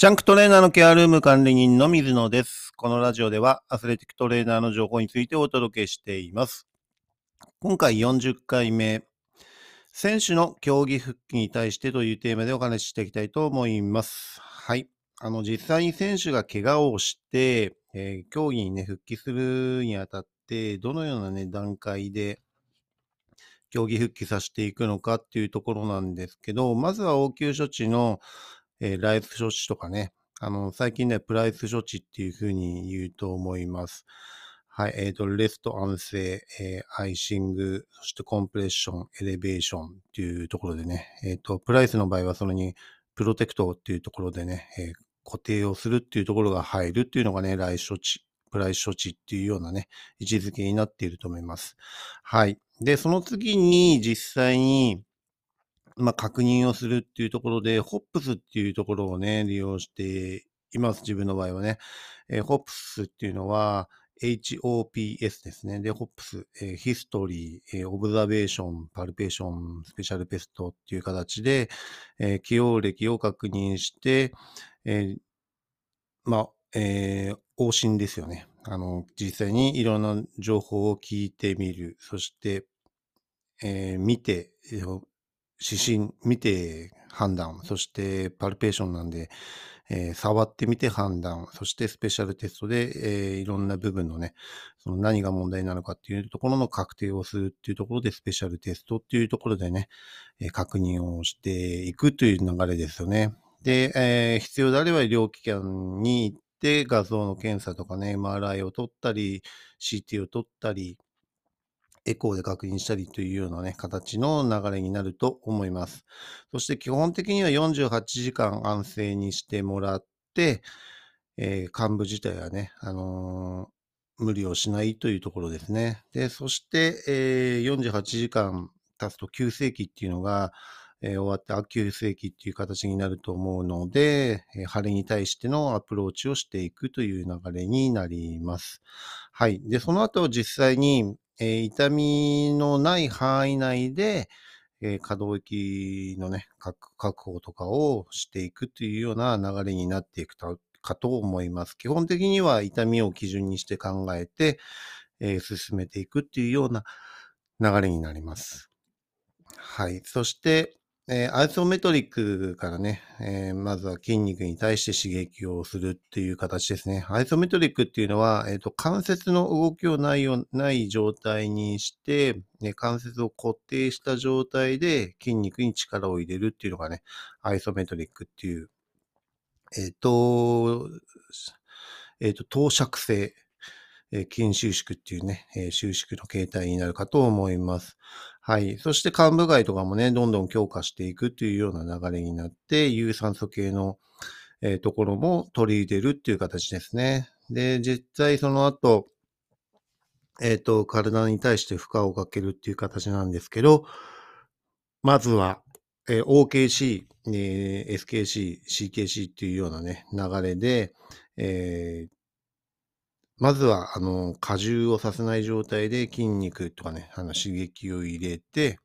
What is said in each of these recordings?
ジャンクトレーナーのケアルーム管理人の水野です。このラジオではアスレティックトレーナーの情報についてお届けしています。今回40回目、選手の競技復帰に対してというテーマでお話ししていきたいと思います。はい。あの、実際に選手が怪我をして、えー競技にね、復帰するにあたって、どのようなね、段階で競技復帰させていくのかっていうところなんですけど、まずは応急処置の、えーライフ処置とかね、あの、最近ね、プライス処置っていうふうに言うと思います。はい、えっ、と、レスト安静、えーアイシング、そしてコンプレッション、エレベーションっていうところでね、えっ、と、プライスの場合はそれにプロテクトっていうところでね、え固定をするっていうところが入るっていうのがね、来処置、プライス処置っていうようなね、位置づけになっていると思います。はい。で、その次に実際に、まあ、確認をするっていうところで、ホップスっていうところをね、利用しています。自分の場合はね。えーホップスっていうのは、HOPS ですね。で、ホップス、えーヒストリー、えーオブザベーション、パルペーション、スペシャルペストっていう形で、えー起用歴を確認して、えーまあ、えー往診ですよね。あの、実際にいろんな情報を聞いてみる。そして、えー見て、えー指針、見て判断、そしてパルペーションなんで、えー触ってみて判断、そしてスペシャルテストで、えーいろんな部分のね、その何が問題なのかっていうところの確定をするっていうところで、スペシャルテストっていうところでね、えー確認をしていくという流れですよね。で、えー必要であれば医療機関に行って画像の検査とかね、MRI を取ったり、CT を取ったり、エコーで確認したりというようなね、形の流れになると思います。そして基本的には48時間安静にしてもらって、えー幹部自体はね、あのー無理をしないというところですね。で、そして、えー48時間経つと急性期っていうのが、えー終わってあ急性期っていう形になると思うので、えー腫れに対してのアプローチをしていくという流れになります。はい。で、その後実際に、え痛みのない範囲内で、え可動域のね、確保とかをしていくというような流れになっていくとかと思います。基本的には痛みを基準にして考えて、えー進めていくっていうような流れになります。はい。そして、えーアイソメトリックからね、えーまずは筋肉に対して刺激をするっていう形ですね。アイソメトリックっていうのは、えっ、と、関節の動きをないよ、ない状態にして、ね、関節を固定した状態で筋肉に力を入れるっていうのがね、アイソメトリックっていう、えっ、と、えっ、と、等尺性、え筋収縮っていうね、え収縮の形態になるかと思います。はい。そして幹部外とかもね、どんどん強化していくというような流れになって、有酸素系の、えところも取り入れるっていう形ですね。で、実際その後、えっ、と、体に対して負荷をかけるっていう形なんですけど、まずは、えー OKC、えー SKC、CKC っていうようなね、流れで、えーまずは、あの、荷重をさせない状態で筋肉とかね、あの、刺激を入れて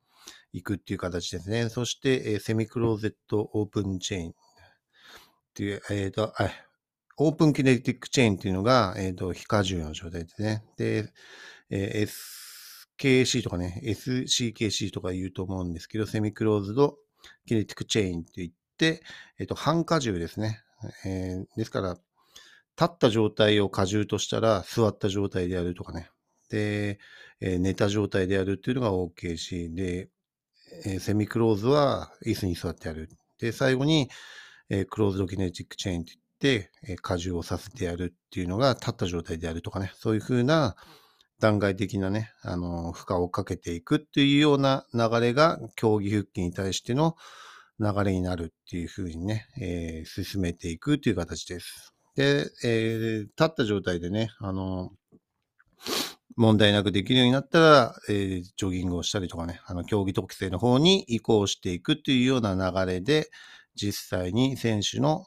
いくっていう形ですね。そして、えーセミクローゼットオープンチェーンっていう、えっ、と、あ、オープンキネティックチェーンっていうのが、えっ、と、非荷重の状態ですね。で、えー SKC とかね、SCKC とか言うと思うんですけど、セミクローズドキネティックチェーンって言って、えっ、と、半荷重ですね。えーですから、立った状態を荷重としたら、座った状態でやるとかね。で、えー寝た状態でやるっていうのが OKC で、えーセミクローズは椅子に座ってやる。で、最後に、えークローズドキネティックチェーンって言って、えー荷重をさせてやるっていうのが立った状態でやるとかね。そういうふうな段階的なね、あの、負荷をかけていくっていうような流れが競技復帰に対しての流れになるっていうふうにね、えー進めていくという形です。で、えー立った状態でね、あの、問題なくできるようになったら、えージョギングをしたりとかね、あの、競技特性の方に移行していくっていうような流れで、実際に選手の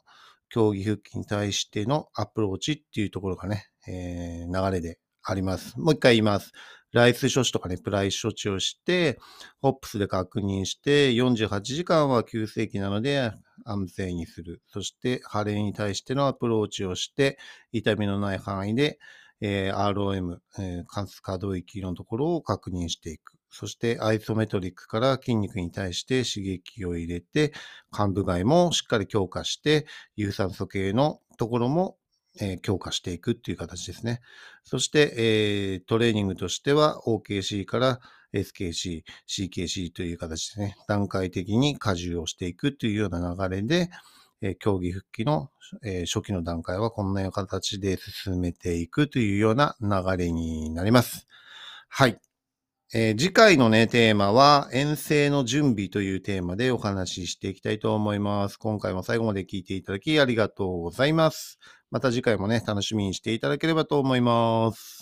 競技復帰に対してのアプローチっていうところがね、えー流れであります。もう一回言います。ライス処置とかね、プライス処置をして、ホップスで確認して、48時間は急性期なので、安静にする。そして、腫れに対してのアプローチをして、痛みのない範囲で、えー、ROM、えー、可動域のところを確認していく。そしてアイソメトリックから筋肉に対して刺激を入れて、幹部外もしっかり強化して、有酸素系のところも、え、強化していくっていう形ですね。そして、えー、トレーニングとしては OKC から SKC、CKC という形でね、段階的に荷重をしていくというような流れで、え、競技復帰の、え、初期の段階はこんなような形で進めていくというような流れになります。はい。えー、次回のね、テーマは、遠征の準備というテーマでお話ししていきたいと思います。今回も最後まで聞いていただきありがとうございます。また次回もね、楽しみにしていただければと思います。